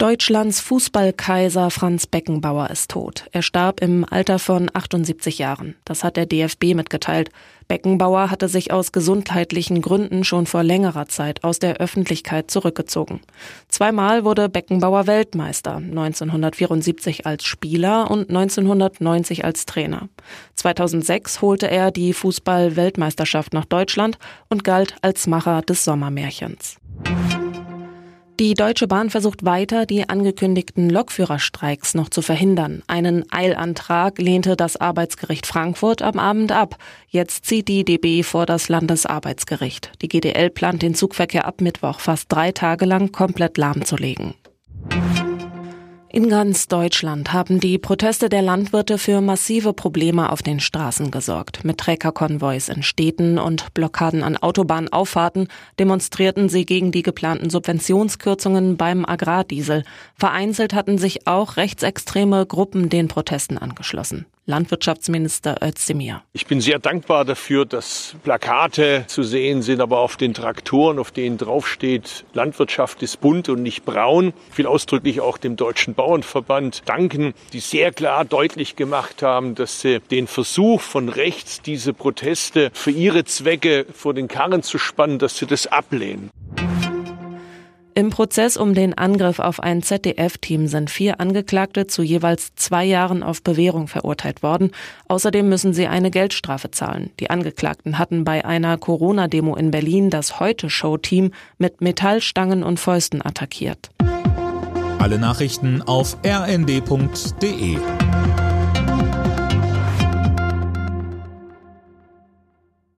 Deutschlands Fußballkaiser Franz Beckenbauer ist tot. Er starb im Alter von 78 Jahren. Das hat der DFB mitgeteilt. Beckenbauer hatte sich aus gesundheitlichen Gründen schon vor längerer Zeit aus der Öffentlichkeit zurückgezogen. Zweimal wurde Beckenbauer Weltmeister, 1974 als Spieler und 1990 als Trainer. 2006 holte er die Fußball-Weltmeisterschaft nach Deutschland und galt als Macher des Sommermärchens. Die Deutsche Bahn versucht weiter, die angekündigten Lokführerstreiks noch zu verhindern. Einen Eilantrag lehnte das Arbeitsgericht Frankfurt am Abend ab. Jetzt zieht die DB vor das Landesarbeitsgericht. Die GDL plant den Zugverkehr ab Mittwoch fast drei Tage lang komplett lahmzulegen. In ganz Deutschland haben die Proteste der Landwirte für massive Probleme auf den Straßen gesorgt. Mit Trägerkonvois in Städten und Blockaden an Autobahnauffahrten demonstrierten sie gegen die geplanten Subventionskürzungen beim Agrardiesel. Vereinzelt hatten sich auch rechtsextreme Gruppen den Protesten angeschlossen. Landwirtschaftsminister Özdemir. Ich bin sehr dankbar dafür, dass Plakate zu sehen sind, aber auf den Traktoren, auf denen draufsteht, Landwirtschaft ist bunt und nicht braun. Ich will ausdrücklich auch dem Deutschen Bauernverband danken, die sehr klar deutlich gemacht haben, dass sie den Versuch von rechts, diese Proteste für ihre Zwecke vor den Karren zu spannen, dass sie das ablehnen. Im Prozess um den Angriff auf ein ZDF-Team sind vier Angeklagte zu jeweils zwei Jahren auf Bewährung verurteilt worden. Außerdem müssen sie eine Geldstrafe zahlen. Die Angeklagten hatten bei einer Corona-Demo in Berlin das Heute-Show-Team mit Metallstangen und Fäusten attackiert. Alle Nachrichten auf rnd.de